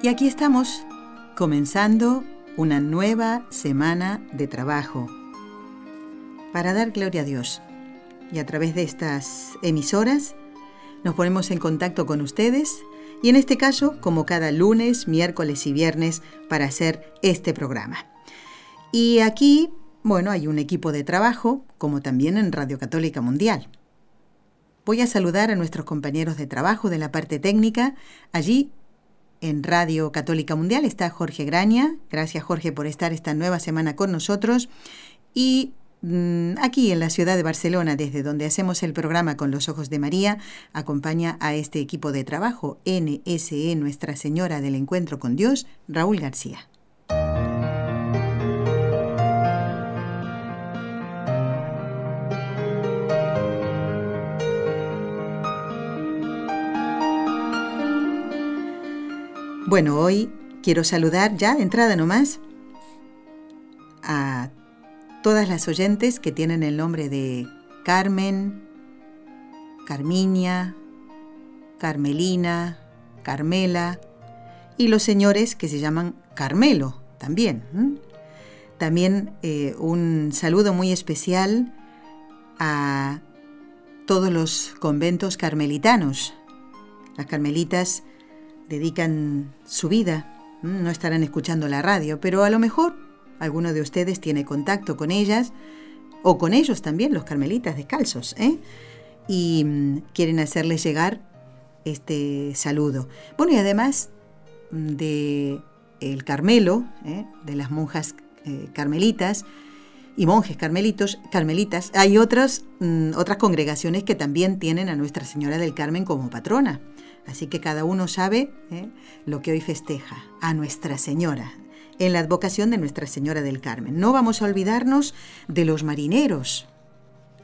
Y aquí estamos, comenzando una nueva semana de trabajo para dar gloria a Dios. Y a través de estas emisoras nos ponemos en contacto con ustedes y en este caso como cada lunes, miércoles y viernes para hacer este programa. Y aquí, bueno, hay un equipo de trabajo, como también en Radio Católica Mundial. Voy a saludar a nuestros compañeros de trabajo de la parte técnica. Allí, en Radio Católica Mundial, está Jorge Graña. Gracias, Jorge, por estar esta nueva semana con nosotros. Y mm, aquí en la ciudad de Barcelona, desde donde hacemos el programa con los ojos de María, acompaña a este equipo de trabajo, NSE Nuestra Señora del Encuentro con Dios, Raúl García. Bueno, hoy quiero saludar ya de entrada nomás a todas las oyentes que tienen el nombre de Carmen, Carminia, Carmelina, Carmela y los señores que se llaman Carmelo también. También eh, un saludo muy especial a todos los conventos carmelitanos. Las carmelitas dedican su vida, no estarán escuchando la radio, pero a lo mejor alguno de ustedes tiene contacto con ellas o con ellos también, los carmelitas descalzos, ¿eh? y quieren hacerles llegar este saludo. Bueno, y además de el Carmelo, ¿eh? de las monjas eh, carmelitas y monjes carmelitos, carmelitas, hay otras, otras congregaciones que también tienen a Nuestra Señora del Carmen como patrona. Así que cada uno sabe ¿eh? lo que hoy festeja, a Nuestra Señora, en la advocación de Nuestra Señora del Carmen. No vamos a olvidarnos de los marineros.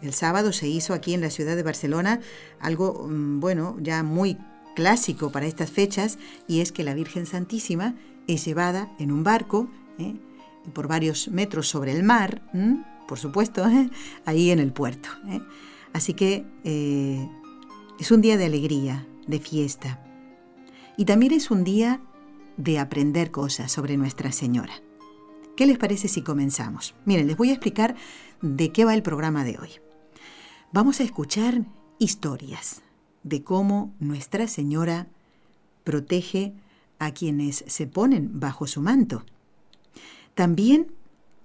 El sábado se hizo aquí en la ciudad de Barcelona algo, mm, bueno, ya muy clásico para estas fechas, y es que la Virgen Santísima es llevada en un barco ¿eh? por varios metros sobre el mar, por supuesto, ¿eh? ahí en el puerto. Así que es un día de alegría, de fiesta. Y también es un día de aprender cosas sobre Nuestra Señora. ¿Qué les parece si comenzamos? Miren, les voy a explicar de qué va el programa de hoy. Vamos a escuchar historias de cómo Nuestra Señora protege a quienes se ponen bajo su manto. También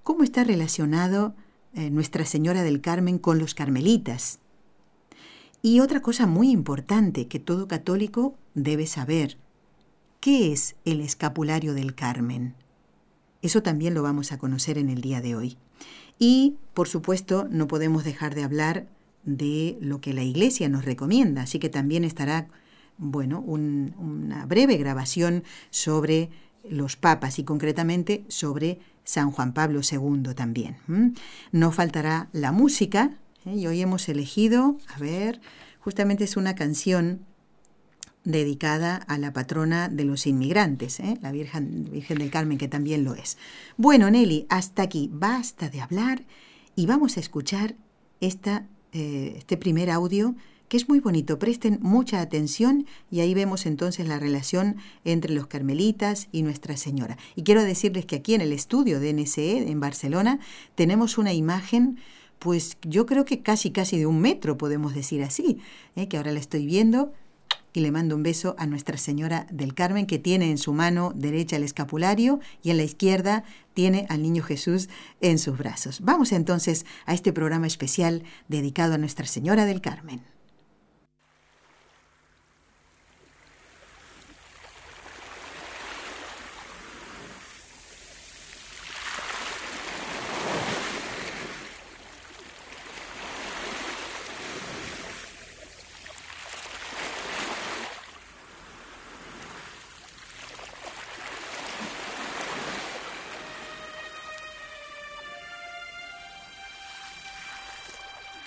cómo está relacionado eh, Nuestra Señora del Carmen con los carmelitas, y otra cosa muy importante que todo católico debe saber, ¿qué es el escapulario del Carmen? Eso también lo vamos a conocer en el día de hoy. Y, por supuesto, no podemos dejar de hablar de lo que la Iglesia nos recomienda, así que también estará, bueno, una breve grabación sobre los papas y concretamente sobre San Juan Pablo II también. No faltará la música, ¿eh? Y hoy hemos elegido, a ver, justamente es una canción dedicada a la patrona de los inmigrantes, ¿eh? la Virgen, Virgen del Carmen, que también lo es. Bueno, Nelly, hasta aquí, basta de hablar y vamos a escuchar esta, eh, este primer audio que es muy bonito. Presten mucha atención y ahí vemos entonces la relación entre los carmelitas y Nuestra Señora. Y quiero decirles que aquí en el estudio de NCE en Barcelona tenemos una imagen pues yo creo que casi, casi de un metro, podemos decir así, ¿eh? que ahora la estoy viendo y le mando un beso a Nuestra Señora del Carmen, que tiene en su mano derecha el escapulario y en la izquierda tiene al Niño Jesús en sus brazos. Vamos entonces a este programa especial dedicado a Nuestra Señora del Carmen.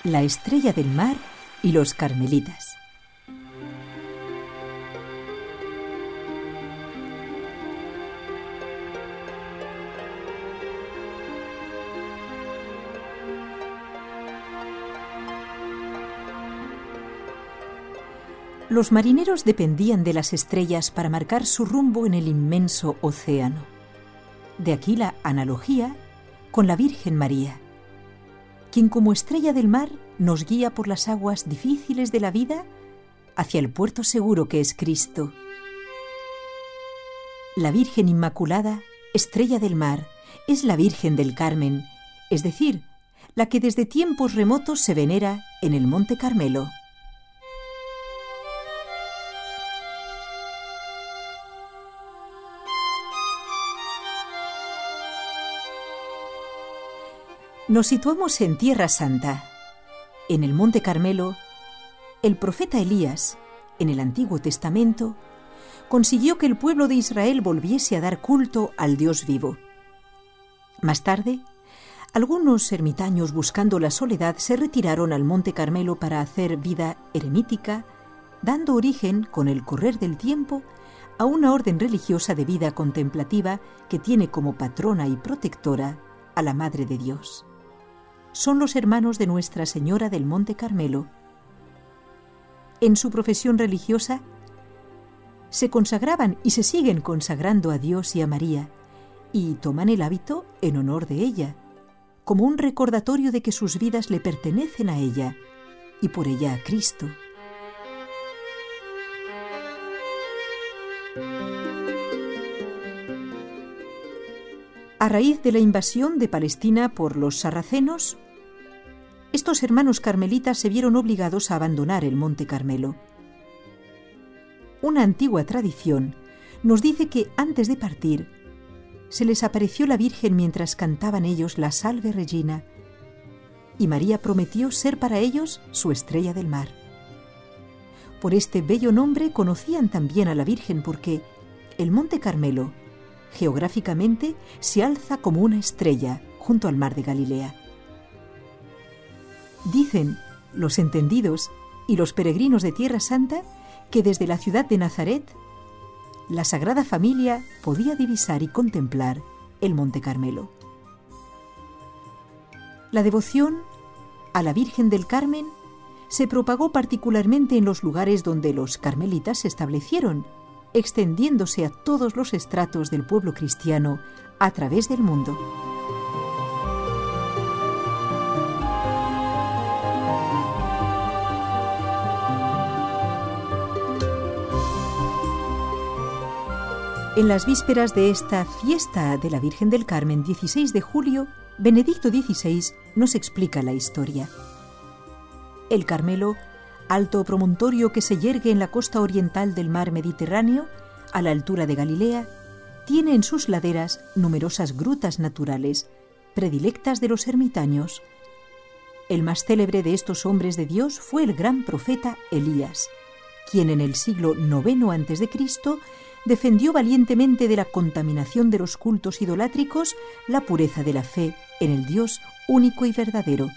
La estrella del mar y los carmelitas. Los marineros dependían de las estrellas para marcar su rumbo en el inmenso océano. De aquí la analogía con la Virgen María, quien como estrella del mar nos guía por las aguas difíciles de la vida hacia el puerto seguro que es Cristo. La Virgen Inmaculada, estrella del mar, es la Virgen del Carmen, es decir, la que desde tiempos remotos se venera en el Monte Carmelo. Nos situamos en Tierra Santa. En el Monte Carmelo, el profeta Elías, en el Antiguo Testamento, consiguió que el pueblo de Israel volviese a dar culto al Dios vivo. Más tarde, algunos ermitaños buscando la soledad se retiraron al Monte Carmelo para hacer vida eremítica, dando origen, con el correr del tiempo, a una orden religiosa de vida contemplativa que tiene como patrona y protectora a la Madre de Dios son los hermanos de Nuestra Señora del Monte Carmelo. En su profesión religiosa, se consagraban y se siguen consagrando a Dios y a María, y toman el hábito en honor de ella, como un recordatorio de que sus vidas le pertenecen a ella y por ella a Cristo. A raíz de la invasión de Palestina por los sarracenos, estos hermanos carmelitas se vieron obligados a abandonar el Monte Carmelo. Una antigua tradición nos dice que antes de partir, se les apareció la Virgen mientras cantaban ellos la Salve Regina, y María prometió ser para ellos su estrella del mar. Por este bello nombre conocían también a la Virgen porque el Monte Carmelo geográficamente se alza como una estrella junto al mar de Galilea. Dicen los entendidos y los peregrinos de Tierra Santa que desde la ciudad de Nazaret la Sagrada Familia podía divisar y contemplar el Monte Carmelo. La devoción a la Virgen del Carmen se propagó particularmente en los lugares donde los carmelitas se establecieron extendiéndose a todos los estratos del pueblo cristiano a través del mundo. En las vísperas de esta fiesta de la Virgen del Carmen, 16 de julio, Benedicto XVI nos explica la historia. El Carmelo alto promontorio que se yergue en la costa oriental del mar Mediterráneo, a la altura de Galilea, tiene en sus laderas numerosas grutas naturales, predilectas de los ermitaños. El más célebre de estos hombres de Dios fue el gran profeta Elías, quien en el siglo IX a.C. defendió valientemente de la contaminación de los cultos idolátricos la pureza de la fe en el Dios único y verdadero,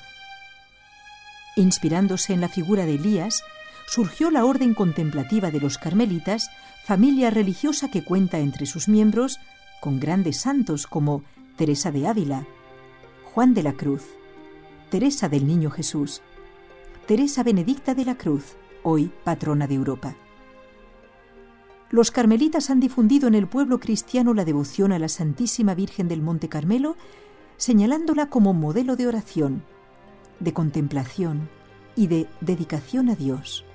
Inspirándose en la figura de Elías, surgió la Orden Contemplativa de los Carmelitas, familia religiosa que cuenta entre sus miembros con grandes santos como Teresa de Ávila, Juan de la Cruz, Teresa del Niño Jesús, Teresa Benedicta de la Cruz, hoy patrona de Europa. Los carmelitas han difundido en el pueblo cristiano la devoción a la Santísima Virgen del Monte Carmelo, señalándola como modelo de oración, de contemplación y de dedicación a Dios.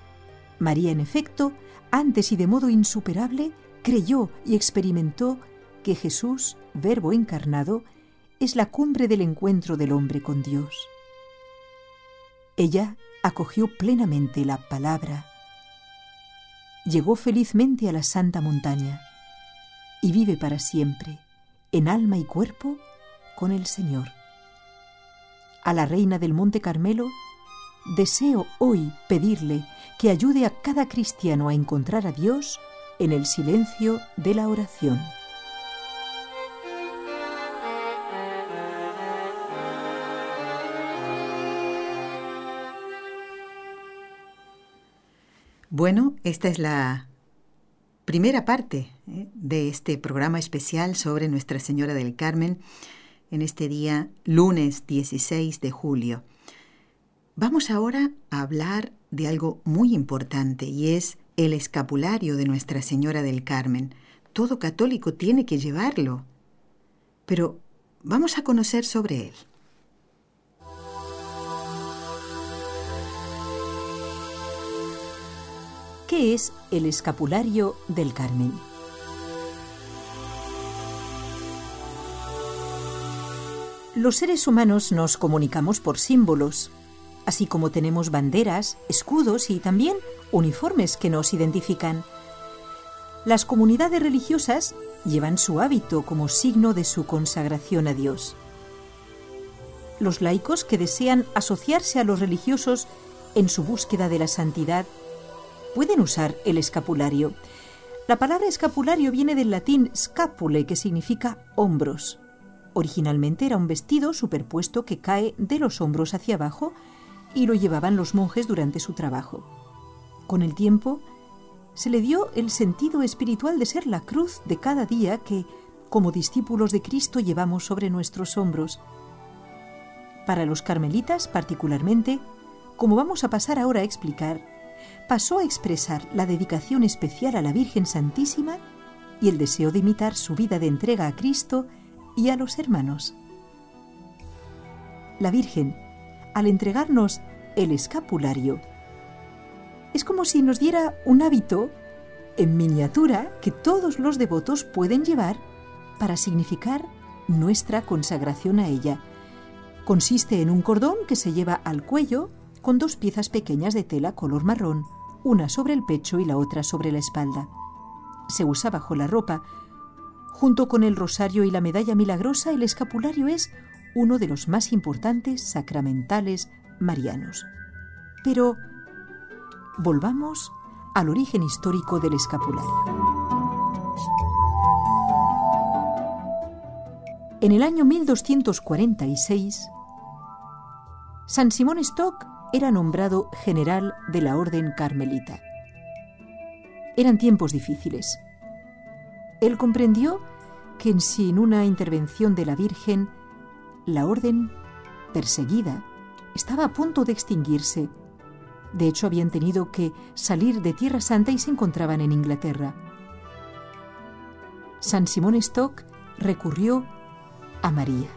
María, en efecto, antes y de modo insuperable, creyó y experimentó que Jesús, Verbo encarnado, es la cumbre del encuentro del hombre con Dios. Ella acogió plenamente la palabra, llegó felizmente a la santa montaña y vive para siempre, en alma y cuerpo, con el Señor a la Reina del Monte Carmelo, deseo hoy pedirle que ayude a cada cristiano a encontrar a Dios en el silencio de la oración. Bueno, esta es la primera parte ¿eh? de este programa especial sobre Nuestra Señora del Carmen en este día lunes 16 de julio. Vamos ahora a hablar de algo muy importante y es el escapulario de Nuestra Señora del Carmen. Todo católico tiene que llevarlo. Pero vamos a conocer sobre él. ¿Qué es el escapulario del Carmen? Los seres humanos nos comunicamos por símbolos, así como tenemos banderas, escudos y también uniformes que nos identifican. Las comunidades religiosas llevan su hábito como signo de su consagración a Dios. Los laicos que desean asociarse a los religiosos en su búsqueda de la santidad pueden usar el escapulario. La palabra escapulario viene del latín scapule, que significa hombros. Originalmente era un vestido superpuesto que cae de los hombros hacia abajo y lo llevaban los monjes durante su trabajo. Con el tiempo, se le dio el sentido espiritual de ser la cruz de cada día que, como discípulos de Cristo, llevamos sobre nuestros hombros. Para los carmelitas, particularmente, como vamos a pasar ahora a explicar, pasó a expresar la dedicación especial a la Virgen Santísima y el deseo de imitar su vida de entrega a Cristo y a los hermanos. La Virgen, al entregarnos el escapulario, es como si nos diera un hábito en miniatura que todos los devotos pueden llevar para significar nuestra consagración a ella. Consiste en un cordón que se lleva al cuello con dos piezas pequeñas de tela color marrón, una sobre el pecho y la otra sobre la espalda. Se usa bajo la ropa. Junto con el rosario y la medalla milagrosa, el escapulario es uno de los más importantes sacramentales marianos. Pero volvamos al origen histórico del escapulario. En el año 1246, San Simón Stock era nombrado general de la Orden Carmelita. Eran tiempos difíciles. Él comprendió que sin una intervención de la Virgen, la Orden, perseguida, estaba a punto de extinguirse. De hecho, habían tenido que salir de Tierra Santa y se encontraban en Inglaterra. San Simón Stock recurrió a María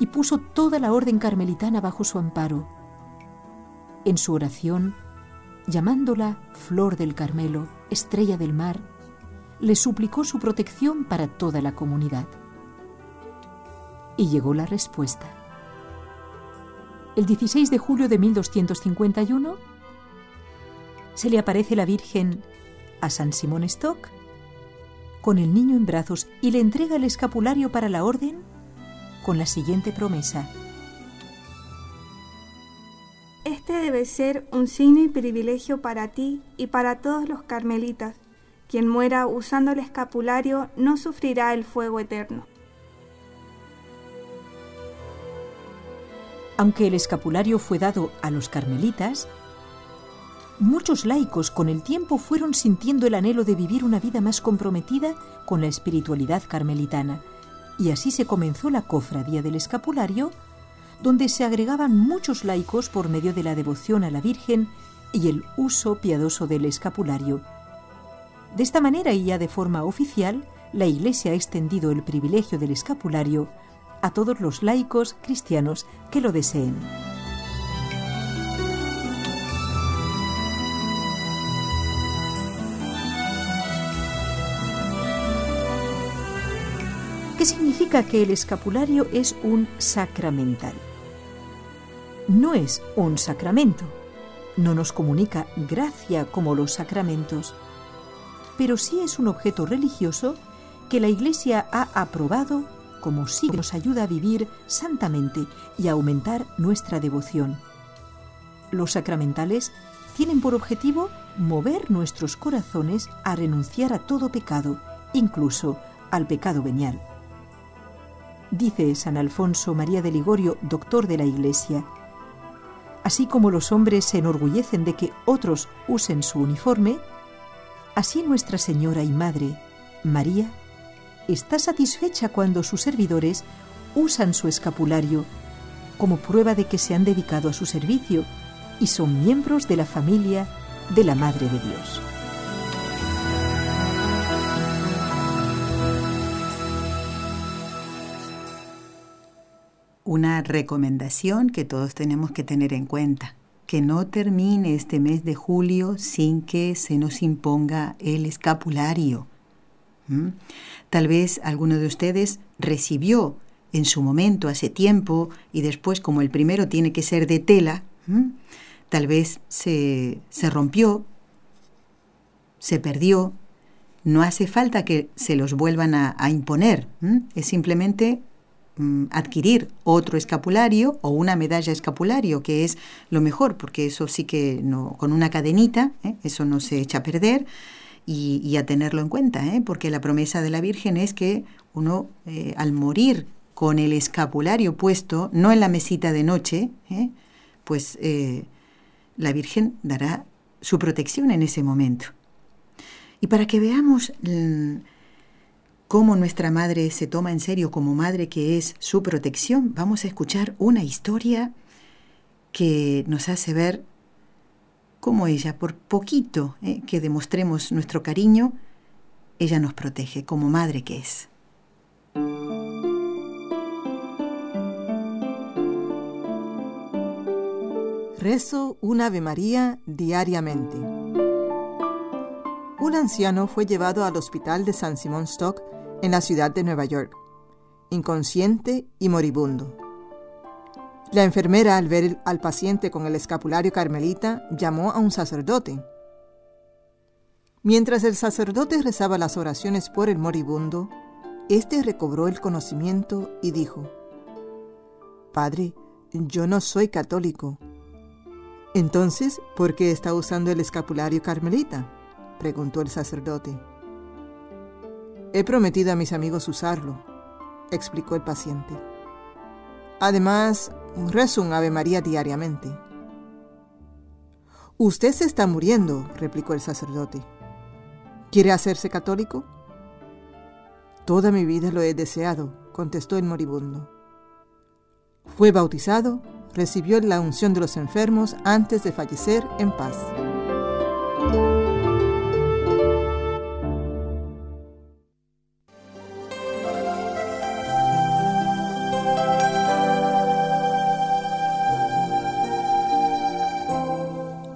y puso toda la orden carmelitana bajo su amparo en su oración, llamándola Flor del Carmelo, Estrella del Mar, le suplicó su protección para toda la comunidad. Y llegó la respuesta. El 16 de julio de 1251 se le aparece la Virgen a San Simón Stock con el niño en brazos y le entrega el escapulario para la orden con la siguiente promesa. Este debe ser un signo y privilegio para ti y para todos los carmelitas. Quien muera usando el escapulario no sufrirá el fuego eterno. Aunque el escapulario fue dado a los carmelitas, muchos laicos con el tiempo fueron sintiendo el anhelo de vivir una vida más comprometida con la espiritualidad carmelitana, y así se comenzó la cofradía del escapulario donde se agregaban muchos laicos por medio de la devoción a la Virgen y el uso piadoso del escapulario. De esta manera y ya de forma oficial, la Iglesia ha extendido el privilegio del escapulario a todos los laicos cristianos que lo deseen. ¿Qué significa que el escapulario es un sacramental? no es un sacramento, no nos comunica gracia como los sacramentos, pero sí es un objeto religioso que la Iglesia ha aprobado como sí nos ayuda a vivir santamente y a aumentar nuestra devoción. Los sacramentales tienen por objetivo mover nuestros corazones a renunciar a todo pecado, incluso al pecado venial. Dice San Alfonso María de Ligorio, doctor de la Iglesia, Así como los hombres se enorgullecen de que otros usen su uniforme, así Nuestra Señora y Madre, María, está satisfecha cuando sus servidores usan su escapulario como prueba de que se han dedicado a su servicio y son miembros de la familia de la Madre de Dios. Una recomendación que todos tenemos que tener en cuenta, que no termine este mes de julio sin que se nos imponga el escapulario. ¿Mm? Tal vez alguno de ustedes recibió en su momento, hace tiempo, y después como el primero tiene que ser de tela, tal vez se, se rompió, se perdió, no hace falta que se los vuelvan a, imponer, es simplemente mm, adquirir otro escapulario o una medalla escapulario, que es lo mejor, porque eso sí que no, con una cadenita, ¿eh? eso no se echa a perder, y, a tenerlo en cuenta, ¿eh? porque la promesa de la Virgen es que uno eh, al morir con el escapulario puesto, no en la mesita de noche, pues la Virgen dará su protección en ese momento. Y para que veamos mm, cómo nuestra madre se toma en serio como madre que es su protección, vamos a escuchar una historia que nos hace ver cómo ella, por poquito ¿eh? que demostremos nuestro cariño, ella nos protege como madre que es. Rezo un Ave María diariamente. Un anciano fue llevado al hospital de San Simón Stock en la ciudad de Nueva York, inconsciente y moribundo. La enfermera, al ver al paciente con el escapulario carmelita, llamó a un sacerdote. Mientras el sacerdote rezaba las oraciones por el moribundo, éste recobró el conocimiento y dijo, Padre, yo no soy católico, entonces, ¿por qué está usando el escapulario carmelita? preguntó el sacerdote. He prometido a mis amigos usarlo, explicó el paciente. Además, rezo un Ave María diariamente. Usted se está muriendo, replicó el sacerdote. ¿Quiere hacerse católico? Toda mi vida lo he deseado, contestó el moribundo. Fue bautizado recibió la unción de los enfermos antes de fallecer en paz.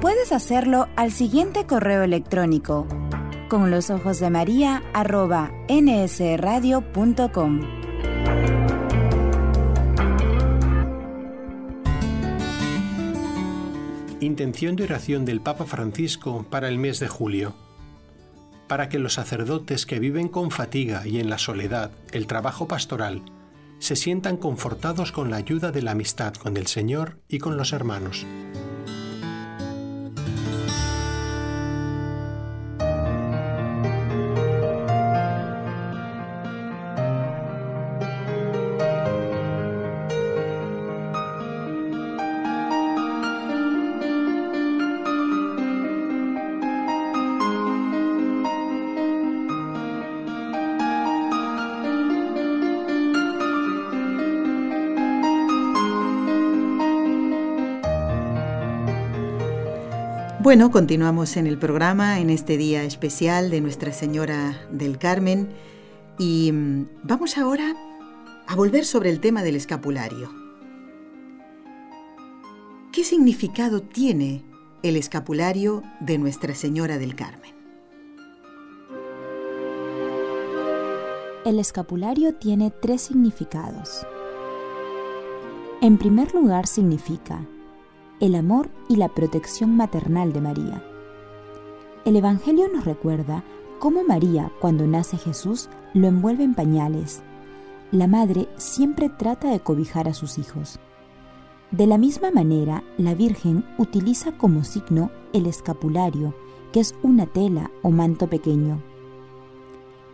Puedes hacerlo al siguiente correo electrónico con los ojos de María arroba nsradio.com. Intención de oración del Papa Francisco para el mes de julio. Para que los sacerdotes que viven con fatiga y en la soledad el trabajo pastoral se sientan confortados con la ayuda de la amistad con el Señor y con los hermanos. Bueno, continuamos en el programa en este día especial de Nuestra Señora del Carmen y mm, vamos ahora a volver sobre el tema del escapulario. ¿Qué significado tiene el escapulario de Nuestra Señora del Carmen? El escapulario tiene tres significados. En primer lugar significa el amor y la protección maternal de María. El Evangelio nos recuerda cómo María, cuando nace Jesús, lo envuelve en pañales. La madre siempre trata de cobijar a sus hijos. De la misma manera, la Virgen utiliza como signo el escapulario, que es una tela o manto pequeño.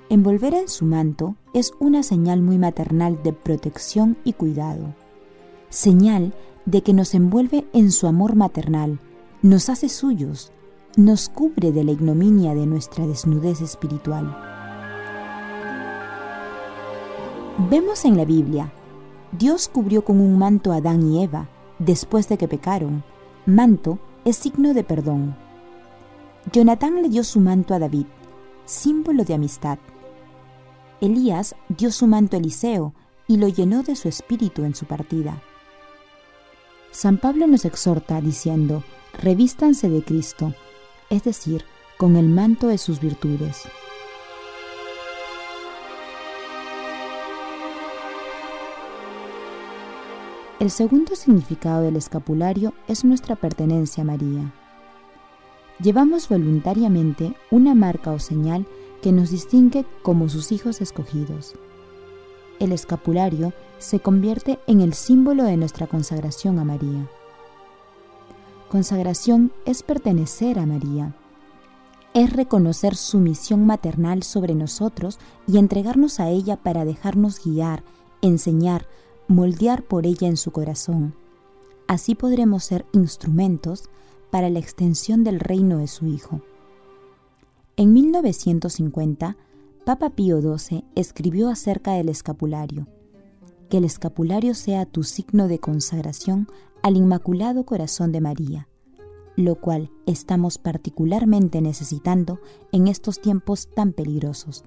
Envolver en su manto es una señal muy maternal de protección y cuidado, señal de que nos envuelve en su amor maternal, nos hace suyos, nos cubre de la ignominia de nuestra desnudez espiritual. Vemos en la Biblia, Dios cubrió con un manto a Adán y Eva después de que pecaron. Manto es signo de perdón. Jonatán le dio su manto a David, símbolo de amistad. Elías dio su manto a Eliseo y lo llenó de su espíritu en su partida. San Pablo nos exhorta diciendo, revístanse de Cristo, es decir, con el manto de sus virtudes. El segundo significado del escapulario es nuestra pertenencia a María. Llevamos voluntariamente una marca o señal que nos distingue como sus hijos escogidos. El escapulario se convierte en el símbolo de nuestra consagración a María. Consagración es pertenecer a María, es reconocer su misión maternal sobre nosotros y entregarnos a ella para dejarnos guiar, enseñar, moldear por ella en su corazón. Así podremos ser instrumentos para la extensión del reino de su Hijo. En 1950, Papa Pío XII escribió acerca del escapulario. Que el escapulario sea tu signo de consagración al Inmaculado Corazón de María, lo cual estamos particularmente necesitando en estos tiempos tan peligrosos.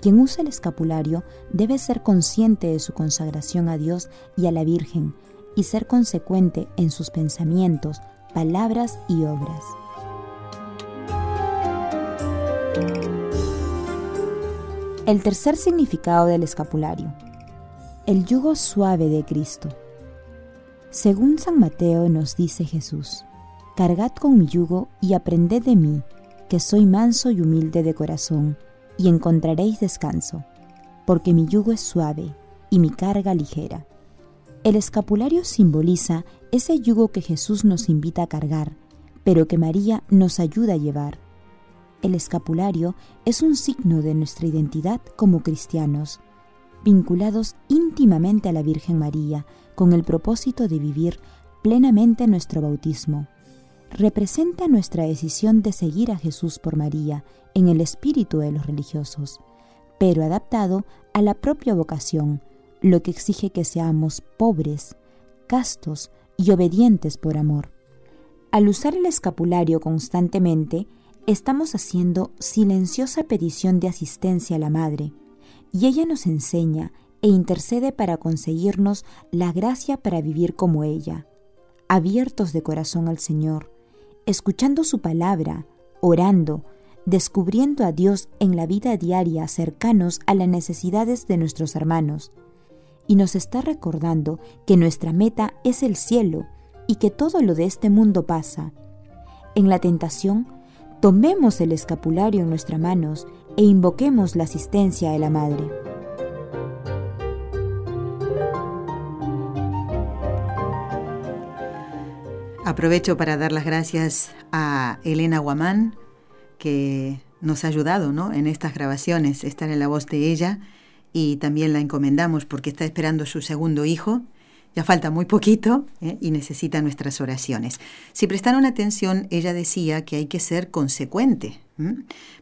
Quien usa el escapulario debe ser consciente de su consagración a Dios y a la Virgen y ser consecuente en sus pensamientos, palabras y obras. El tercer significado del escapulario. El yugo suave de Cristo. Según San Mateo nos dice Jesús, Cargad con mi yugo y aprended de mí, que soy manso y humilde de corazón, y encontraréis descanso, porque mi yugo es suave y mi carga ligera. El escapulario simboliza ese yugo que Jesús nos invita a cargar, pero que María nos ayuda a llevar el escapulario es un signo de nuestra identidad como cristianos, vinculados íntimamente a la Virgen María, con el propósito de vivir plenamente nuestro bautismo. Representa nuestra decisión de seguir a Jesús por María en el espíritu de los religiosos, pero adaptado a la propia vocación, lo que exige que seamos pobres, castos y obedientes por amor. Al usar el escapulario constantemente, estamos haciendo silenciosa petición de asistencia a la Madre, y ella nos enseña e intercede para conseguirnos la gracia para vivir como ella, abiertos de corazón al Señor, escuchando su palabra, orando, descubriendo a Dios en la vida diaria cercanos a las necesidades de nuestros hermanos. Y nos está recordando que nuestra meta es el cielo y que todo lo de este mundo pasa. En la tentación tomemos el escapulario en nuestras manos e invoquemos la asistencia de la Madre. Aprovecho para dar las gracias a Elena Guamán, que nos ha ayudado ¿no? en estas grabaciones, estar en la voz de ella, y también la encomendamos porque está esperando su segundo hijo, ya falta muy poquito ¿eh? y necesita nuestras oraciones. Si prestaron atención, ella decía que hay que ser consecuente,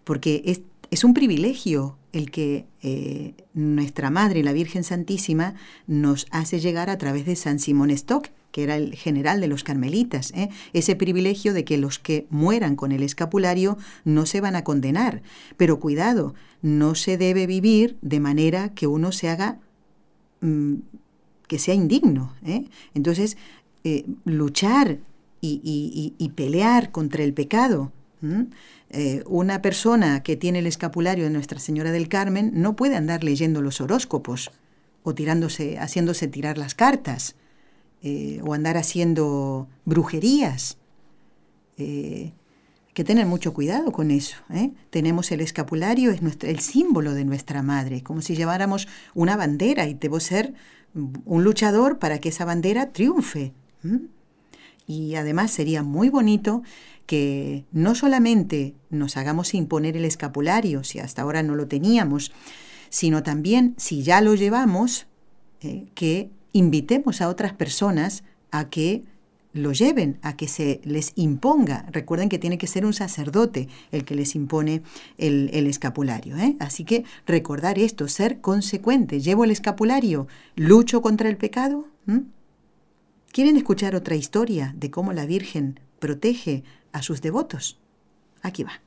porque es, un privilegio el que eh, nuestra Madre, la Virgen Santísima, nos hace llegar a través de San Simón Stock, que era el general de los carmelitas, ¿eh? ese privilegio de que los que mueran con el escapulario no se van a condenar. Pero cuidado, no se debe vivir de manera que uno se haga mm, que sea indigno. ¿eh? Entonces, eh, luchar y, pelear contra el pecado. Eh, una persona que tiene el escapulario de Nuestra Señora del Carmen no puede andar leyendo los horóscopos o tirándose, haciéndose tirar las cartas. o andar haciendo brujerías. Que tener mucho cuidado con eso. Tenemos el escapulario, es nuestro, el símbolo de nuestra madre, como si lleváramos una bandera y debo ser un luchador para que esa bandera triunfe. Y además sería muy bonito que no solamente nos hagamos imponer el escapulario, si hasta ahora no lo teníamos, sino también, si ya lo llevamos, eh, que invitemos a otras personas a que lo lleven, a que se les imponga. Recuerden que tiene que ser un sacerdote el que les impone el, escapulario. ¿eh? Así que recordar esto, ser consecuente. Llevo el escapulario, lucho contra el pecado. ¿Quieren escuchar otra historia de cómo la Virgen protege a sus devotos? Aquí va.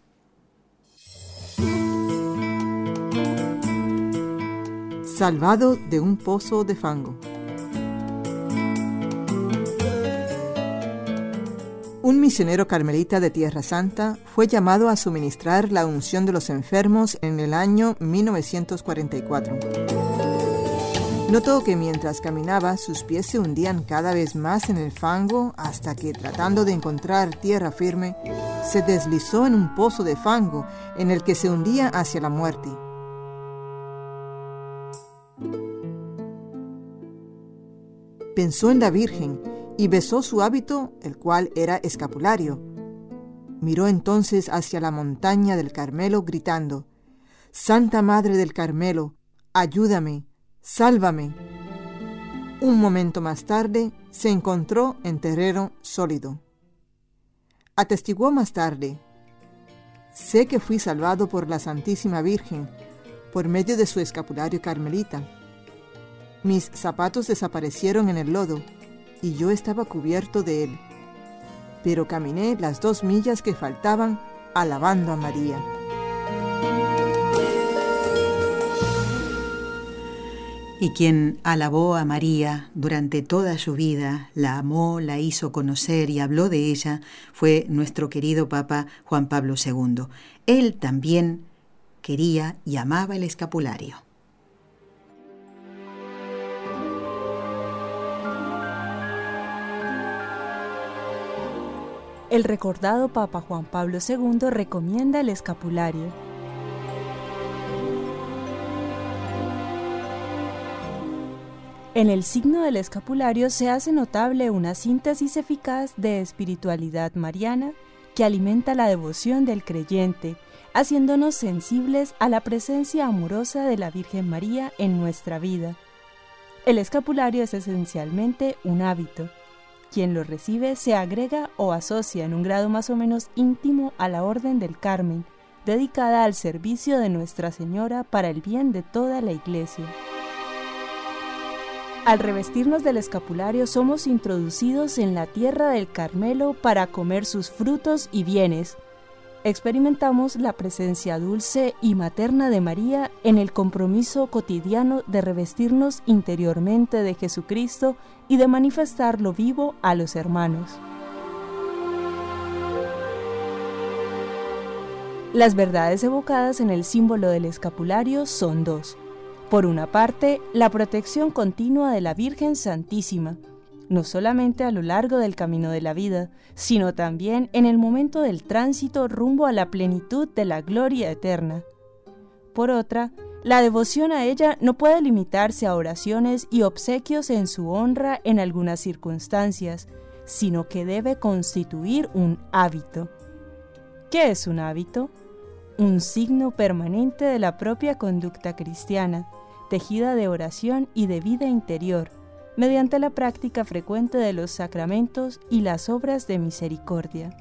Salvado de un pozo de fango. Un misionero carmelita de Tierra Santa fue llamado a suministrar la unción de los enfermos en el año 1944. Notó que mientras caminaba sus pies se hundían cada vez más en el fango hasta que tratando de encontrar tierra firme, se deslizó en un pozo de fango en el que se hundía hacia la muerte. Pensó en la Virgen y besó su hábito, el cual era escapulario. Miró entonces hacia la montaña del Carmelo, gritando, Santa Madre del Carmelo, ayúdame, sálvame. Un momento más tarde se encontró en terreno sólido. Atestiguó más tarde, sé que fui salvado por la Santísima Virgen, por medio de su escapulario carmelita. Mis zapatos desaparecieron en el lodo, y yo estaba cubierto de él. Pero caminé las dos millas que faltaban alabando a María. Y quien alabó a María durante toda su vida, la amó, la hizo conocer y habló de ella, fue nuestro querido Papa Juan Pablo II. Él también quería y amaba el escapulario. El recordado Papa Juan Pablo II recomienda el escapulario. En el signo del escapulario se hace notable una síntesis eficaz de espiritualidad mariana que alimenta la devoción del creyente, haciéndonos sensibles a la presencia amorosa de la Virgen María en nuestra vida. El escapulario es esencialmente un hábito, quien lo recibe se agrega o asocia en un grado más o menos íntimo a la Orden del Carmen, dedicada al servicio de Nuestra Señora para el bien de toda la Iglesia. Al revestirnos del escapulario somos introducidos en la tierra del Carmelo para comer sus frutos y bienes, experimentamos la presencia dulce y materna de María en el compromiso cotidiano de revestirnos interiormente de Jesucristo y de manifestarlo vivo a los hermanos. Las verdades evocadas en el símbolo del escapulario son dos. Por una parte, la protección continua de la Virgen Santísima, no solamente a lo largo del camino de la vida, sino también en el momento del tránsito rumbo a la plenitud de la gloria eterna. Por otra, la devoción a ella no puede limitarse a oraciones y obsequios en su honra en algunas circunstancias, sino que debe constituir un hábito. ¿Qué es un hábito? Un signo permanente de la propia conducta cristiana, tejida de oración y de vida interior, mediante la práctica frecuente de los sacramentos y las obras de misericordia.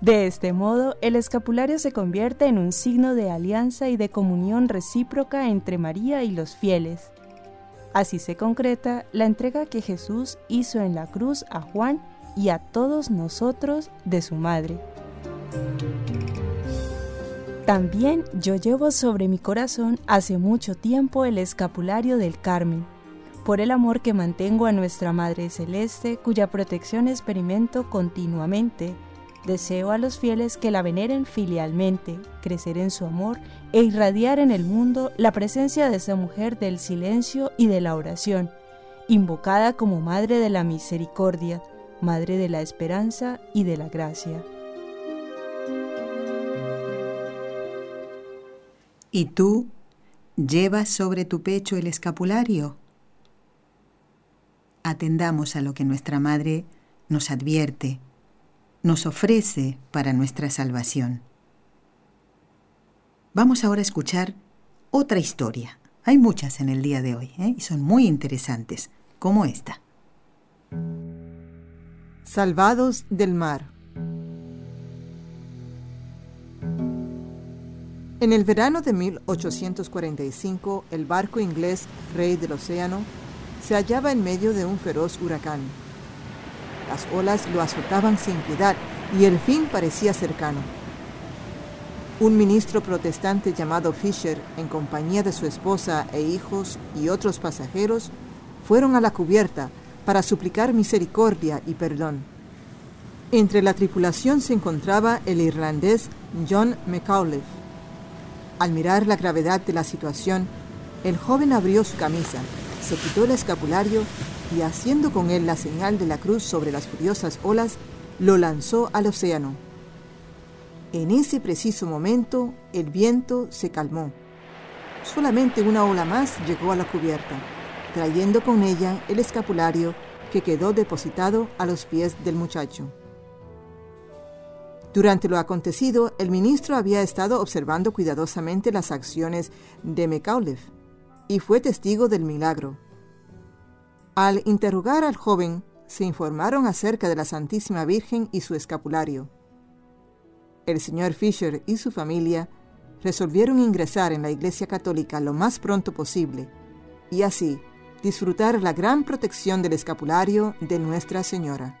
De este modo, el escapulario se convierte en un signo de alianza y de comunión recíproca entre María y los fieles. Así se concreta la entrega que Jesús hizo en la cruz a Juan y a todos nosotros de su madre. También yo llevo sobre mi corazón hace mucho tiempo el escapulario del Carmen, por el amor que mantengo a nuestra Madre Celeste, cuya protección experimento continuamente. Deseo a los fieles que la veneren filialmente, crecer en su amor e irradiar en el mundo la presencia de esa mujer del silencio y de la oración, invocada como Madre de la Misericordia, Madre de la Esperanza y de la Gracia. ¿Y tú llevas sobre tu pecho el escapulario? Atendamos a lo que nuestra Madre nos advierte, nos ofrece para nuestra salvación. Vamos ahora a escuchar otra historia. Hay muchas en el día de hoy ¿eh? y son muy interesantes, como esta. Salvados del mar. En el verano de 1845, el barco inglés Rey del Océano se hallaba en medio de un feroz huracán. Las olas lo azotaban sin piedad y el fin parecía cercano. Un ministro protestante llamado Fisher, en compañía de su esposa e hijos y otros pasajeros, fueron a la cubierta para suplicar misericordia y perdón. Entre la tripulación se encontraba el irlandés John McAuliffe. Al mirar la gravedad de la situación, el joven abrió su camisa, se quitó el escapulario y haciendo con él la señal de la cruz sobre las furiosas olas, lo lanzó al océano. En ese preciso momento, el viento se calmó. Solamente una ola más llegó a la cubierta, trayendo con ella el escapulario que quedó depositado a los pies del muchacho. Durante lo acontecido, el ministro había estado observando cuidadosamente las acciones de McAuliffe y fue testigo del milagro. Al interrogar al joven, se informaron acerca de la Santísima Virgen y su escapulario. El señor Fisher y su familia resolvieron ingresar en la Iglesia Católica lo más pronto posible y así disfrutar la gran protección del escapulario de Nuestra Señora.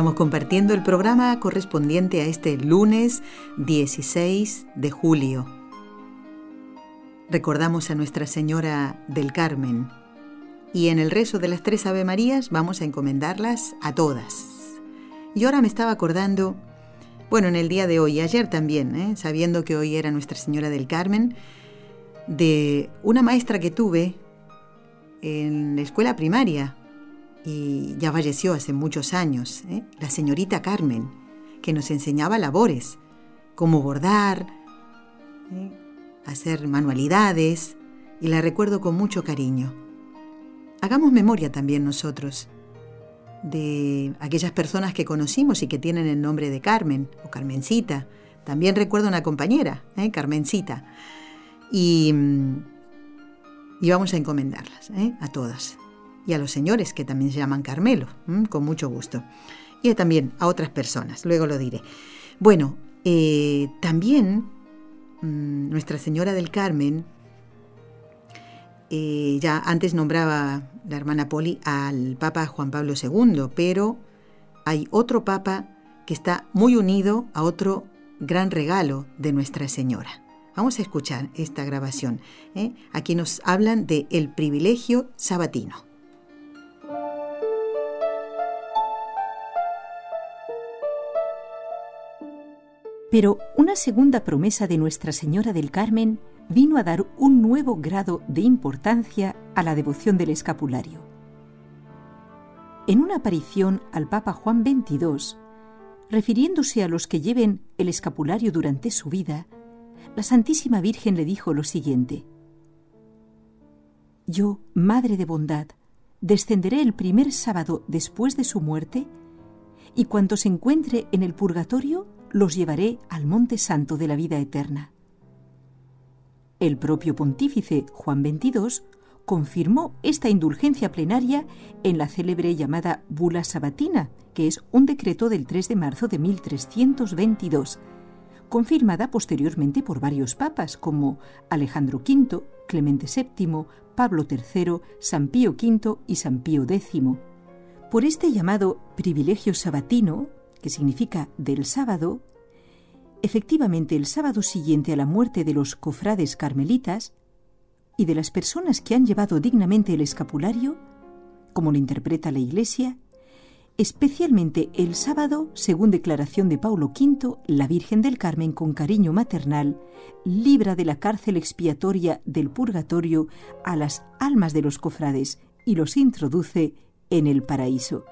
Estamos compartiendo el programa correspondiente a este lunes 16 de julio. Recordamos a Nuestra Señora del Carmen y en el rezo de las tres Ave Marías vamos a encomendarlas a todas. Y ahora me estaba acordando, bueno, en el día de hoy, ayer también, ¿eh? sabiendo que hoy era Nuestra Señora del Carmen, de una maestra que tuve en la escuela primaria, y ya falleció hace muchos años, ¿eh? la señorita Carmen, que nos enseñaba labores, como bordar, ¿eh? hacer manualidades, y la recuerdo con mucho cariño. Hagamos memoria también nosotros de aquellas personas que conocimos y que tienen el nombre de Carmen o Carmencita. También recuerdo una compañera, ¿eh? Carmencita. Y, y, vamos a encomendarlas a todas y a los señores que también se llaman Carmelo, con mucho gusto. Y también a otras personas, luego lo diré. Bueno, eh, también mm, Nuestra Señora del Carmen, eh, ya antes nombraba la hermana Poli al Papa Juan Pablo II, pero hay otro Papa que está muy unido a otro gran regalo de Nuestra Señora. Vamos a escuchar esta grabación. ¿eh? Aquí nos hablan de el privilegio sabatino. Pero una segunda promesa de Nuestra Señora del Carmen vino a dar un nuevo grado de importancia a la devoción del escapulario. En una aparición al Papa Juan XXII, refiriéndose a los que lleven el escapulario durante su vida, la Santísima Virgen le dijo lo siguiente, Yo, Madre de Bondad, descenderé el primer sábado después de su muerte, y cuanto se encuentre en el purgatorio, los llevaré al monte santo de la vida eterna. El propio pontífice Juan XXII confirmó esta indulgencia plenaria en la célebre llamada Bula Sabatina, que es un decreto del 3 de marzo de 1322, confirmada posteriormente por varios papas como Alejandro V, Clemente VII, Pablo III, San Pío V y San Pío X. Por este llamado privilegio sabatino, que significa del sábado, efectivamente el sábado siguiente a la muerte de los cofrades carmelitas y de las personas que han llevado dignamente el escapulario, como lo interpreta la Iglesia, especialmente el sábado, según declaración de Paulo V, la Virgen del Carmen con cariño maternal libra de la cárcel expiatoria del purgatorio a las almas de los cofrades y los introduce en el paraíso.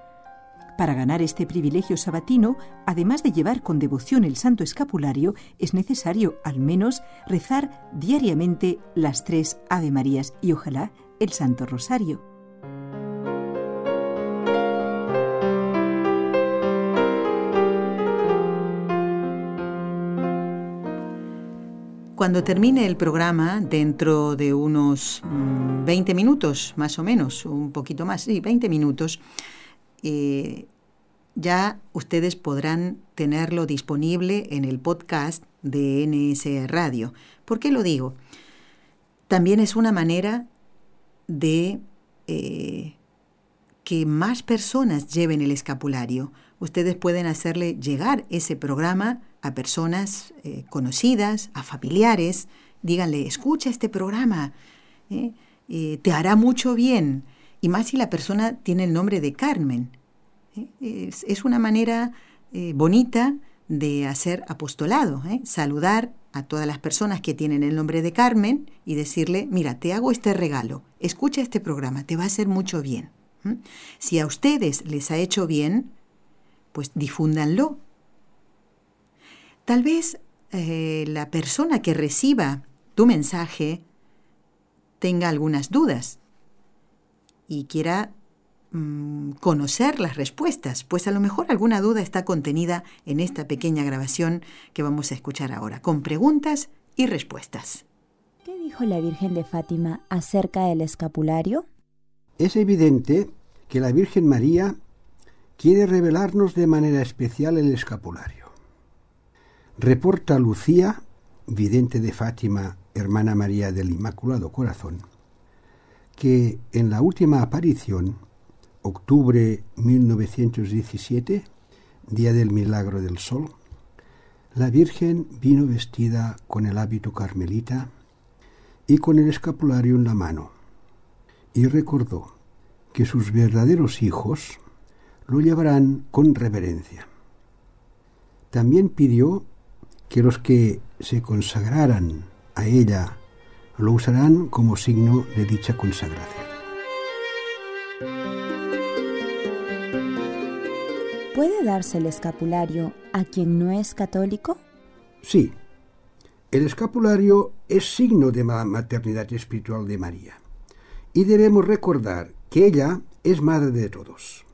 Para ganar este privilegio sabatino, además de llevar con devoción el santo escapulario, es necesario al menos rezar diariamente las tres Ave Marías y ojalá el Santo Rosario. Cuando termine el programa, dentro de unos 20 mm, minutos, más o menos, un poquito más, sí, 20 minutos, eh, ya ustedes podrán tenerlo disponible en el podcast de NS Radio. ¿Por qué lo digo? También es una manera de eh, que más personas lleven el escapulario. Ustedes pueden hacerle llegar ese programa a personas eh, conocidas, a familiares, díganle, escucha este programa, te hará mucho bien. Y más si la persona tiene el nombre de Carmen. Es, una manera bonita de hacer apostolado, saludar a todas las personas que tienen el nombre de Carmen y decirle, mira, te hago este regalo, escucha este programa, te va a hacer mucho bien. Si a ustedes les ha hecho bien, pues difúndanlo Tal vez eh, la persona que reciba tu mensaje tenga algunas dudas y quiera mm, conocer las respuestas, pues a lo mejor alguna duda está contenida en esta pequeña grabación que vamos a escuchar ahora, con preguntas y respuestas. ¿Qué dijo la Virgen de Fátima acerca del escapulario? Es evidente que la Virgen María quiere revelarnos de manera especial el escapulario. Reporta Lucía, vidente de Fátima, hermana María del Inmaculado Corazón, que en la última aparición, octubre 1917, día del milagro del sol, la Virgen vino vestida con el hábito carmelita y con el escapulario en la mano, y recordó que sus verdaderos hijos lo llevarán con reverencia. También pidió que los que se consagraran a ella lo usarán como signo de dicha consagración. ¿Puede darse el escapulario a quien no es católico? Sí. El escapulario es signo de la maternidad espiritual de María. Y debemos recordar que ella es madre de todos.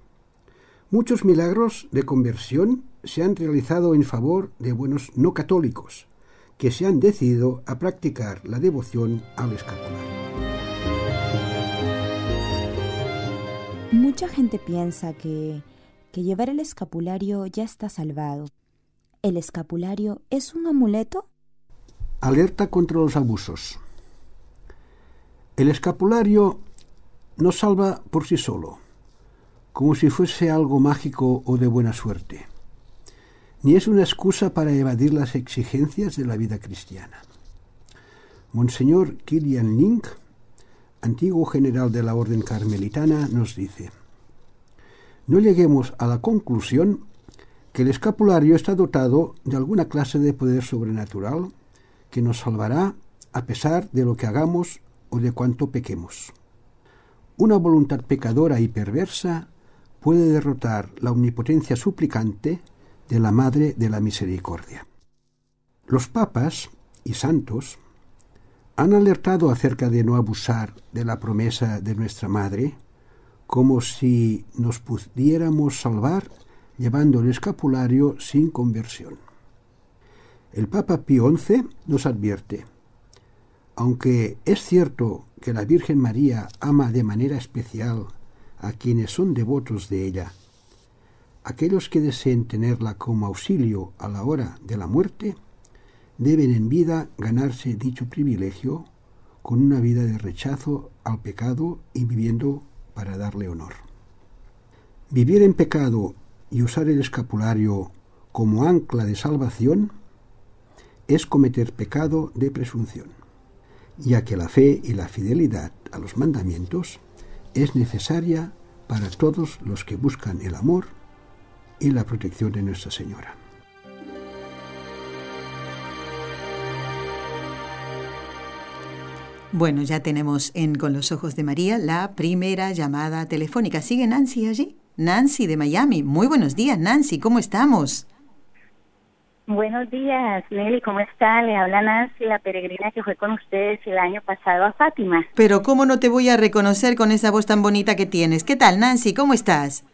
Muchos milagros de conversión se han realizado en favor de buenos no católicos que se han decidido a practicar la devoción al escapulario. Mucha gente piensa que, que llevar el escapulario ya está salvado. ¿El escapulario es un amuleto? Alerta contra los abusos. El escapulario no salva por sí solo, como si fuese algo mágico o de buena suerte ni es una excusa para evadir las exigencias de la vida cristiana. Monseñor Kilian Link, antiguo general de la Orden Carmelitana, nos dice, no lleguemos a la conclusión que el escapulario está dotado de alguna clase de poder sobrenatural que nos salvará a pesar de lo que hagamos o de cuanto pequemos. Una voluntad pecadora y perversa puede derrotar la omnipotencia suplicante de la Madre de la Misericordia. Los papas y santos han alertado acerca de no abusar de la promesa de nuestra Madre, como si nos pudiéramos salvar llevando el escapulario sin conversión. El Papa Pío XI nos advierte, Aunque es cierto que la Virgen María ama de manera especial a quienes son devotos de ella, aquellos que deseen tenerla como auxilio a la hora de la muerte, deben en vida ganarse dicho privilegio con una vida de rechazo al pecado y viviendo para darle honor. Vivir en pecado y usar el escapulario como ancla de salvación es cometer pecado de presunción, ya que la fe y la fidelidad a los mandamientos es necesaria para todos los que buscan el amor y la protección de Nuestra Señora. Bueno, ya tenemos en Con los Ojos de María la primera llamada telefónica. ¿Sigue Nancy allí? Nancy de Miami. Muy buenos días, Nancy. ¿Cómo estamos? Buenos días, Nelly, ¿cómo está? Le habla Nancy, la peregrina que fue con ustedes el año pasado a Fátima. Pero ¿cómo no te voy a reconocer con esa voz tan bonita que tienes? ¿Qué tal, Nancy? ¿Cómo estás?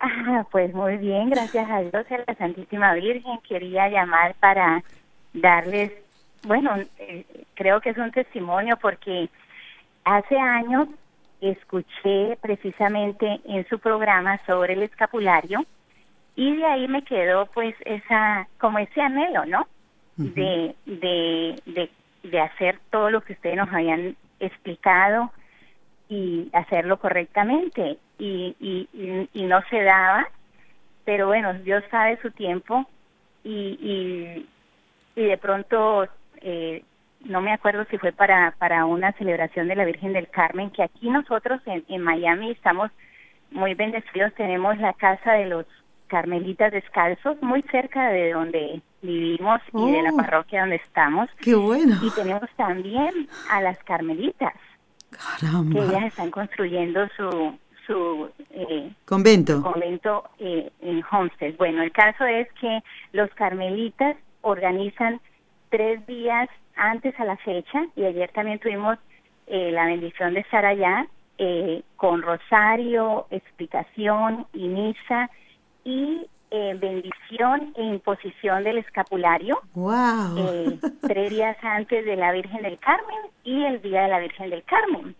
Ah, pues muy bien, gracias a Dios, a la Santísima Virgen. Quería llamar para darles bueno, eh, creo que es un testimonio porque hace años escuché precisamente en su programa sobre el escapulario y de ahí me quedó pues esa como ese anhelo, ¿no? de, de, de, de hacer todo lo que ustedes nos habían explicado y hacerlo correctamente y, y, y, no se daba, pero bueno, Dios sabe su tiempo y, y, y de pronto eh, no me acuerdo si fue para, para una celebración de la Virgen del Carmen, que aquí nosotros en, en Miami estamos muy bendecidos, tenemos la casa de los Carmelitas Descalzos, muy cerca de donde vivimos y de la Oh. parroquia donde estamos. ¡Qué bueno! Y tenemos también a las Carmelitas, que ellas están construyendo su su eh, Convento. convento eh, en Homestead. Bueno, el caso es que los carmelitas organizan tres días antes a la fecha y ayer también tuvimos eh, la bendición de estar allá eh, con rosario, explicación y misa y eh, bendición e imposición del escapulario ¡Wow! eh, tres días antes de la Virgen del Carmen y el día de la Virgen del Carmen.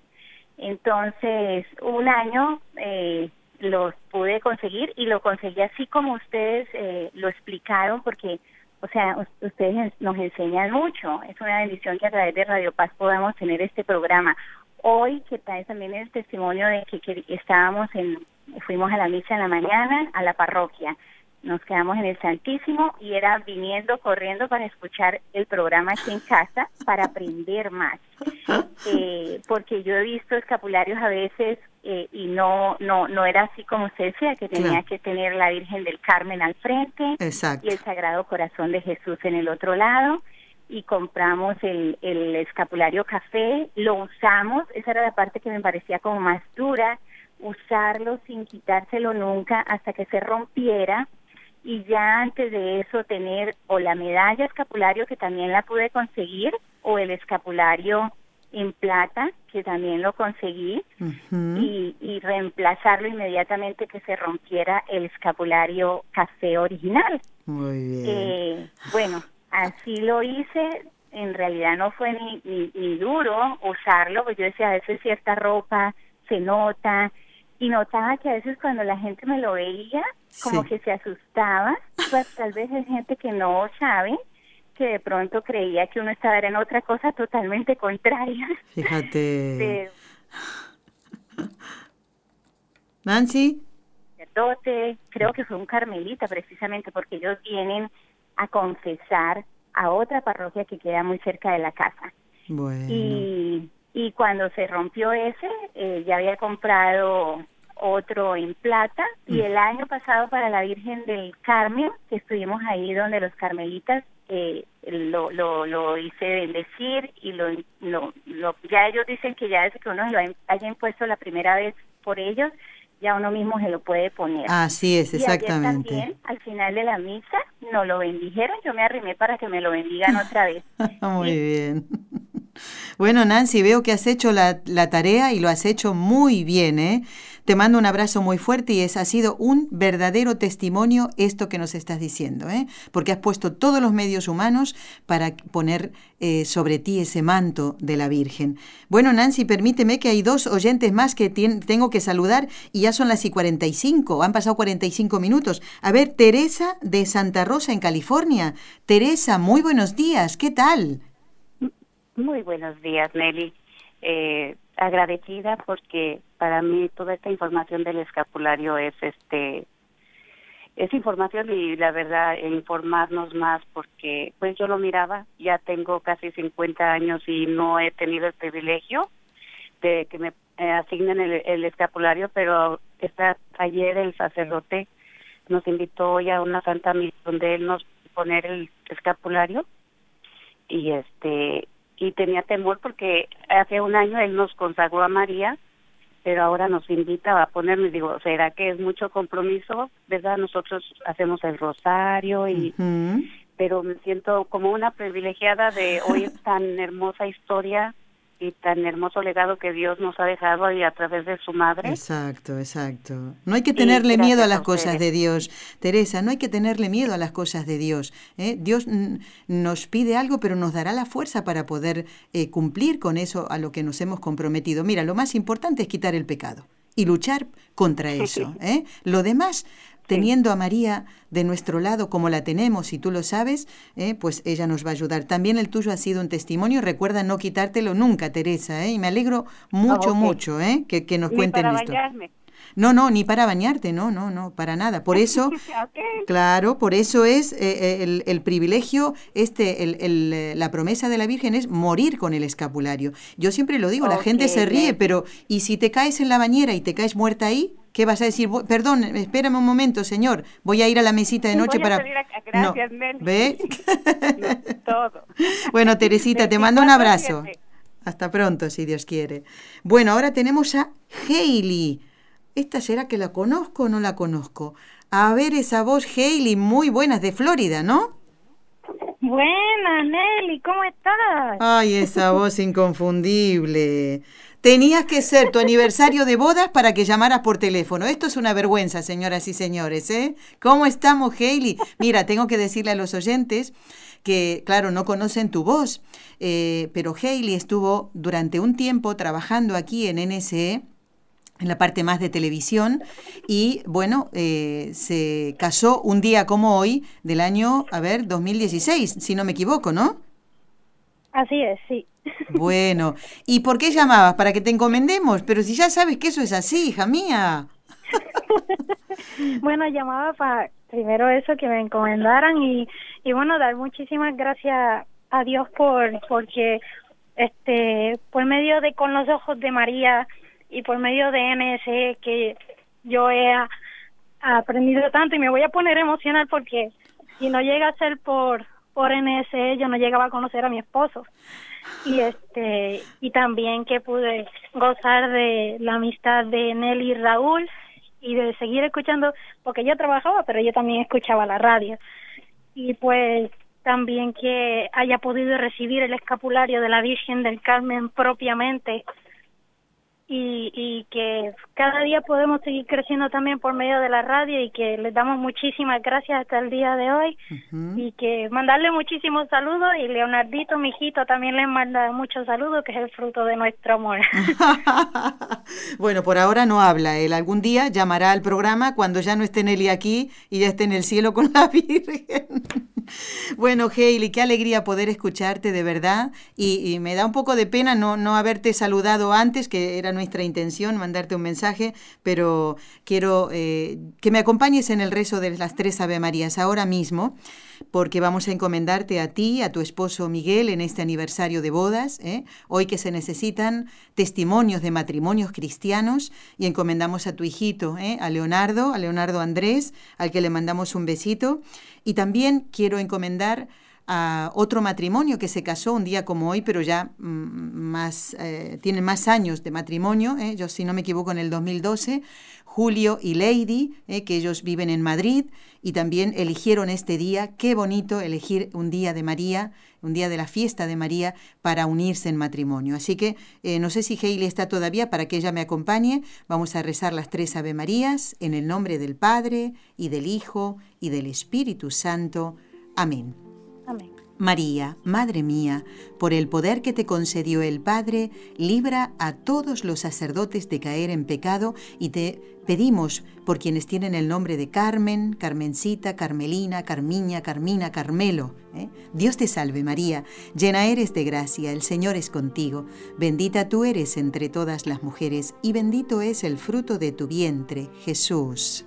Entonces, un año eh, los pude conseguir y lo conseguí así como ustedes eh, lo explicaron porque, o sea, us- ustedes nos enseñan mucho. Es una bendición que a través de Radio Paz podamos tener este programa. Hoy, que trae también el testimonio de que, que estábamos en, fuimos a la misa en la mañana a la parroquia nos quedamos en el Santísimo y era viniendo corriendo para escuchar el programa aquí en casa para aprender más eh, porque yo he visto escapularios a veces eh, y no no no era así como usted decía que tenía Claro. que tener la Virgen del Carmen al frente Exacto. y el Sagrado Corazón de Jesús en el otro lado y compramos el, el escapulario café, lo usamos, esa era la parte que me parecía como más dura, usarlo sin quitárselo nunca hasta que se rompiera y ya antes de eso tener o la medalla escapulario que también la pude conseguir o el escapulario en plata que también lo conseguí y, y reemplazarlo inmediatamente que se rompiera el escapulario café original. Muy bien. Eh, bueno, así lo hice. En realidad no fue ni, ni, ni duro usarlo, pues yo decía, a veces cierta ropa se nota y notaba que a veces cuando la gente me lo veía, como Sí. que se asustaba, pues tal vez es gente que no sabe, que de pronto creía que uno estaba en otra cosa totalmente contraria. Fíjate. Pero Nancy. sacerdote, creo que fue un carmelita precisamente porque ellos vienen a confesar a otra parroquia que queda muy cerca de la casa. Bueno. Y, y cuando se rompió ese, eh, ya había comprado otro en plata y el año pasado para la Virgen del Carmen, que estuvimos ahí donde los carmelitas, eh, lo, lo, lo hice bendecir y lo, lo, lo- ya ellos dicen que ya desde que uno se lo ha- haya impuesto la primera vez por ellos, ya uno mismo se lo puede poner. Así es, Y ayer exactamente. también, al final de la misa, nos lo bendijeron. Yo me arrimé para que me lo bendigan otra vez. Muy bien. Bueno, Nancy, veo que has hecho la, tarea y lo has hecho muy bien, ¿eh? Te mando un abrazo muy fuerte y es, ha sido un verdadero testimonio esto que nos estás diciendo, ¿eh? porque has puesto todos los medios humanos para poner eh, sobre ti ese manto de la Virgen. Bueno, Nancy, permíteme que hay dos oyentes más que tengo que saludar y ya son las y 45, han pasado 45 minutos. A ver, Teresa de Santa Rosa en California. Teresa, muy buenos días, ¿qué tal? Muy buenos días, Nelly. Eh, agradecida porque para mí toda esta información del escapulario es este es información y la verdad informarnos más porque pues yo lo miraba ya tengo casi 50 años y no he tenido el privilegio de que me eh, asignen el, escapulario pero esta ayer el sacerdote nos invitó hoy a una santa misa donde él nos poner el escapulario y este y tenía temor porque hace un año él nos consagró a María, pero ahora nos invita a ponerme, digo, ¿será que es mucho compromiso? ¿Verdad? Nosotros hacemos el rosario y... Pero me siento como una privilegiada de oír tan hermosa historia y tan hermoso legado que Dios nos ha dejado ahí a través de su madre. Exacto, exacto. No hay que tenerle miedo a las cosas de Dios, Teresa, no hay que tenerle miedo a las cosas de Dios. ¿eh? Dios nos pide algo, pero nos dará la fuerza para poder eh, cumplir con eso a lo que nos hemos comprometido. Mira, lo más importante es quitar el pecado y luchar contra eso. ¿eh? Lo demás teniendo a María de nuestro lado como la tenemos, y tú lo sabes, eh, pues ella nos va a ayudar. También el tuyo ha sido un testimonio. Recuerda no quitártelo nunca, Teresa, ¿eh? y me alegro mucho, mucho ¿eh? que, que nos cuenten esto. No, no, ni para bañarte, no, no, no, para nada. Por eso, claro, por eso es eh, el, el, privilegio, este, el, el, la promesa de la Virgen es morir con el escapulario. Yo siempre lo digo, la gente se ríe, pero ¿y si te caes en la bañera y te caes muerta ahí? ¿Qué vas a decir? Perdón, espérame un momento, señor. Voy a ir a la mesita de noche para. Gracias, ¿Ve? todo. Bueno, Teresita, te mando un abrazo. Hasta pronto, si Dios quiere. Bueno, ahora tenemos a Hailey. ¿Esta será que la conozco o no la conozco? A ver esa voz, Hailey, muy buenas, de Florida, ¿no? Buenas, Nelly, ¿cómo estás? Ay, esa voz inconfundible. Tenías que ser tu aniversario de bodas para que llamaras por teléfono. Esto es una vergüenza, señoras y señores, ¿eh? ¿Cómo estamos, Hailey? Mira, tengo que decirle a los oyentes que, claro, no conocen tu voz, eh, pero Hailey estuvo durante un tiempo trabajando aquí en NSE en la parte más de televisión y bueno, eh, se casó un día como hoy del año, a ver, 2016, si no me equivoco, ¿no? Así es, sí. Bueno, ¿y por qué llamabas? Para que te encomendemos, pero si ya sabes que eso es así, hija mía. bueno, llamaba para primero eso, que me encomendaran y, y bueno, dar muchísimas gracias a Dios por porque este por medio de Con los Ojos de María y por medio de NSE que yo he aprendido tanto y me voy a poner emocional porque si no llega a ser por por NSE yo no llegaba a conocer a mi esposo. Y este y también que pude gozar de la amistad de Nelly y Raúl y de seguir escuchando porque yo trabajaba pero yo también escuchaba la radio. Y pues también que haya podido recibir el escapulario de la Virgen del Carmen propiamente y, y que cada día podemos seguir creciendo también por medio de la radio y que les damos muchísimas gracias hasta el día de hoy y que mandarle muchísimos saludos y Leonardito, mi hijito, también le manda muchos saludos que es el fruto de nuestro amor. bueno, por ahora no habla él, algún día llamará al programa cuando ya no esté Nelly aquí y ya esté en el cielo con la Virgen. Bueno, Hailey, qué alegría poder escucharte de verdad y, me da un poco de pena no, no haberte saludado antes, que era nuestra intención mandarte un mensaje, pero quiero eh, que me acompañes en el rezo de las tres Ave Marías ahora mismo porque vamos a encomendarte a ti, a tu esposo Miguel, en este aniversario de bodas, ¿eh? hoy que se necesitan testimonios de matrimonios cristianos, y encomendamos a tu hijito, ¿eh? a Leonardo, a Leonardo Andrés, al que le mandamos un besito, y también quiero encomendar a otro matrimonio que se casó un día como hoy, pero ya mm, más, eh, tienen más años de matrimonio, ¿eh? yo si no me equivoco en el 2012, Julio y Lady, ¿eh? que ellos viven en Madrid y también eligieron este día, qué bonito elegir un día de María, un día de la fiesta de María para unirse en matrimonio. Así que no sé si Hailey está todavía para que ella me acompañe, vamos a rezar las tres Ave Marías en el nombre del Padre y del Hijo y del Espíritu Santo. Amén. María, Madre mía, por el poder que te concedió el Padre, libra a todos los sacerdotes de caer en pecado y te pedimos por quienes tienen el nombre de Carmen, Carmencita, Carmelina, Carmiña, Carmina, Carmelo. ¿eh? Dios te salve María, llena eres de gracia, el Señor es contigo, bendita tú eres entre todas las mujeres y bendito es el fruto de tu vientre, Jesús.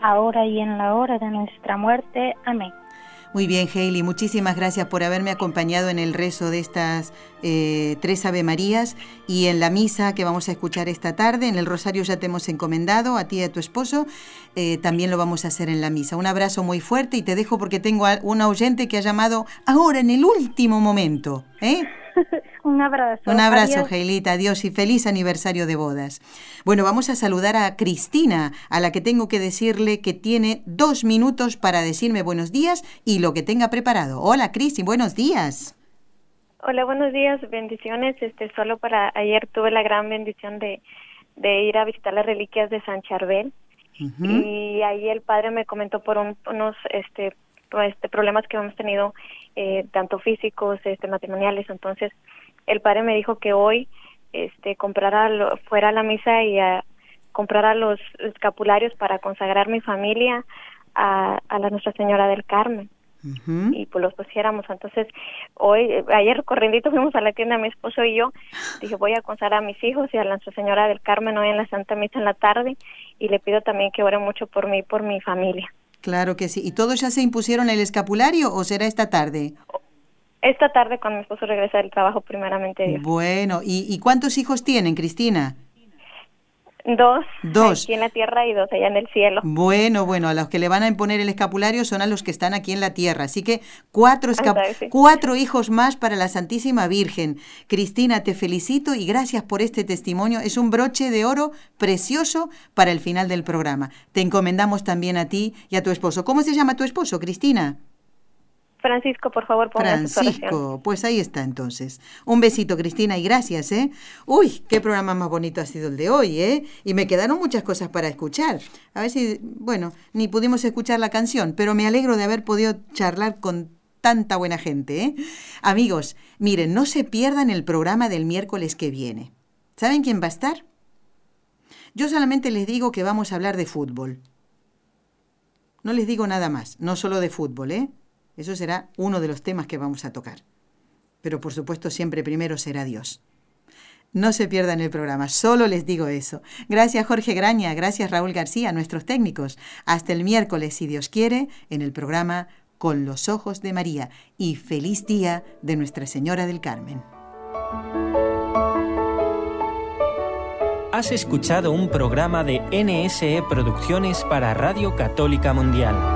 ahora y en la hora de nuestra muerte. Amén. Muy bien, Hailey, muchísimas gracias por haberme acompañado en el rezo de estas eh, tres Ave Marías y en la misa que vamos a escuchar esta tarde. En el Rosario ya te hemos encomendado, a ti y a tu esposo. Eh, también lo vamos a hacer en la misa. Un abrazo muy fuerte y te dejo porque tengo a un oyente que ha llamado ahora en el último momento. ¿eh? Un abrazo. Un abrazo, Jailita. Adiós y feliz aniversario de bodas. Bueno, vamos a saludar a Cristina, a la que tengo que decirle que tiene dos minutos para decirme buenos días y lo que tenga preparado. Hola, Cristi, buenos días. Hola, buenos días, bendiciones. Este, solo para ayer tuve la gran bendición de, de ir a visitar las reliquias de San Charbel. Y ahí el padre me comentó por unos este, este problemas que hemos tenido eh, tanto físicos, este, matrimoniales. Entonces, el padre me dijo que hoy este, comprara, fuera a la misa y a, comprara los escapularios para consagrar mi familia a, a la Nuestra Señora del Carmen. y pues los pusiéramos. Entonces, hoy, ayer corriendo fuimos a la tienda, mi esposo y yo, dije, voy a consagrar a mis hijos y a Nuestra Señora del Carmen hoy en la Santa Misa en la tarde y le pido también que ore mucho por mí y por mi familia. Claro que sí. ¿Y todos ya se impusieron el escapulario o será esta tarde? Esta tarde cuando mi esposo regresa del trabajo, primeramente. Bueno, ¿y, ¿y cuántos hijos tienen, Cristina? Dos. Dos. Aquí en la tierra y dos allá en el cielo. Bueno, bueno, a los que le van a imponer el escapulario son a los que están aquí en la tierra. Así que cuatro, cuatro hijos más para la Santísima Virgen. Cristina, te felicito y gracias por este testimonio. Es un broche de oro precioso para el final del programa. Te encomendamos también a ti y a tu esposo. ¿Cómo se llama tu esposo, Cristina? Francisco, por favor, ponga Francisco, pues ahí está entonces. Un besito, Cristina, y gracias, ¿eh? Uy, qué programa más bonito ha sido el de hoy, ¿eh? Y me quedaron muchas cosas para escuchar. A ver si, bueno, ni pudimos escuchar la canción, pero me alegro de haber podido charlar con tanta buena gente, ¿eh? Amigos, miren, no se pierdan el programa del miércoles que viene. ¿Saben quién va a estar? Yo solamente les digo que vamos a hablar de fútbol. No les digo nada más, no solo de fútbol, ¿eh? Eso será uno de los temas que vamos a tocar. Pero por supuesto siempre primero será Dios. No se pierdan el programa, solo les digo eso. Gracias Jorge Graña, gracias Raúl García, nuestros técnicos. Hasta el miércoles, si Dios quiere, en el programa Con los Ojos de María y feliz día de Nuestra Señora del Carmen. Has escuchado un programa de NSE Producciones para Radio Católica Mundial.